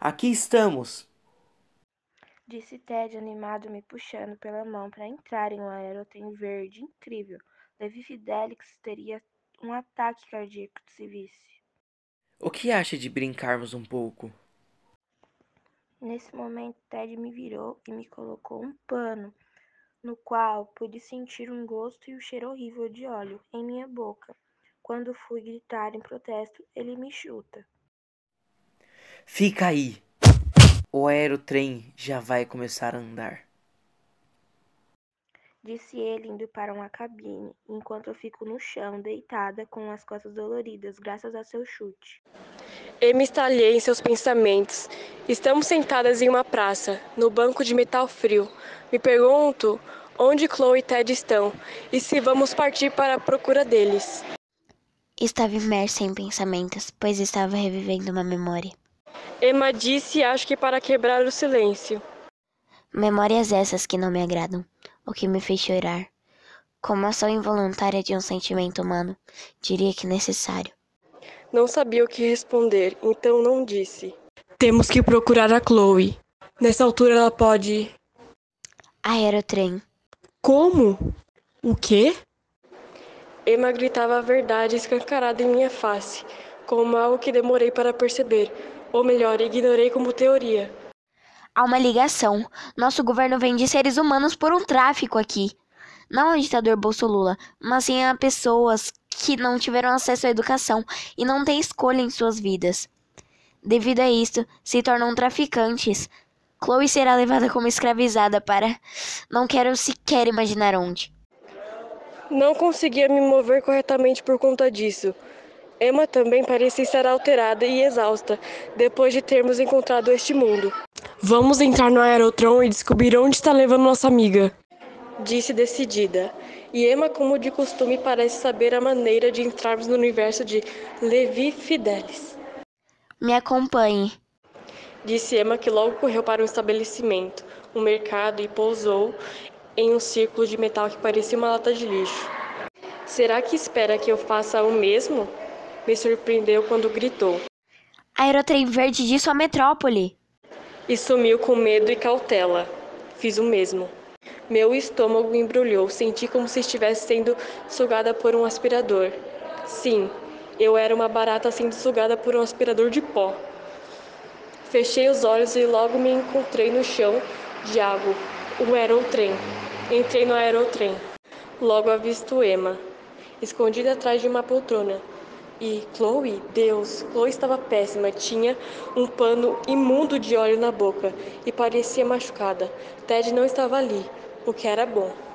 Aqui estamos! Disse Ted animado me puxando pela mão para entrar em um aerotrem verde incrível. Levi Fidelix teria um ataque cardíaco se visse. O que acha de brincarmos um pouco? Nesse momento, Ted me virou e me colocou um pano, no qual pude sentir um gosto e o um cheiro horrível de óleo em minha boca. Quando fui gritar em protesto, ele me chuta. Fica aí! O aerotrem já vai começar a andar. Disse ele indo para uma cabine, enquanto eu fico no chão, deitada, com as costas doloridas, graças a seu chute. Eu me estalhei em seus pensamentos. Estamos sentadas em uma praça, no banco de metal frio. Me pergunto onde Chloe e Ted estão e se vamos partir para a procura deles. Estava imersa em pensamentos, pois estava revivendo uma memória. Emma disse, acho que para quebrar o silêncio. Memórias essas que não me agradam, o que me fez chorar. Como ação involuntária de um sentimento humano, diria que necessário. Não sabia o que responder, então não disse. Temos que procurar a Chloe. Nessa altura ela pode. Aerotrem. Como? O quê? Emma gritava a verdade escancarada em minha face, como algo que demorei para perceber, ou melhor, ignorei como teoria. Há uma ligação. Nosso governo vende seres humanos por um tráfico aqui. Não ao ditador Bolsolula, mas sim a pessoas que não tiveram acesso à educação e não têm escolha em suas vidas. Devido a isto, se tornam traficantes. Chloe será levada como escravizada para. Não quero sequer imaginar onde. Não conseguia me mover corretamente por conta disso. Emma também parecia estar alterada e exausta depois de termos encontrado este mundo. Vamos entrar no Aerotron e descobrir onde está levando nossa amiga, disse decidida. E Emma, como de costume, parece saber a maneira de entrarmos no universo de Levi Fidelis. Me acompanhe, disse Emma, que logo correu para o estabelecimento, um mercado, e pousou em um círculo de metal que parecia uma lata de lixo. Será que espera que eu faça o mesmo? Me surpreendeu quando gritou. Aerotrem verde de sua metrópole. E sumiu com medo e cautela. Fiz o mesmo. Meu estômago embrulhou, senti como se estivesse sendo sugada por um aspirador. Sim, eu era uma barata sendo sugada por um aspirador de pó. Fechei os olhos e logo me encontrei no chão de água, o aerotrem. Entrei no aerotrem. Logo avisto Emma, escondida atrás de uma poltrona. E Chloe, Deus, Chloe estava péssima, tinha um pano imundo de óleo na boca e parecia machucada. Ted não estava ali, o que era bom.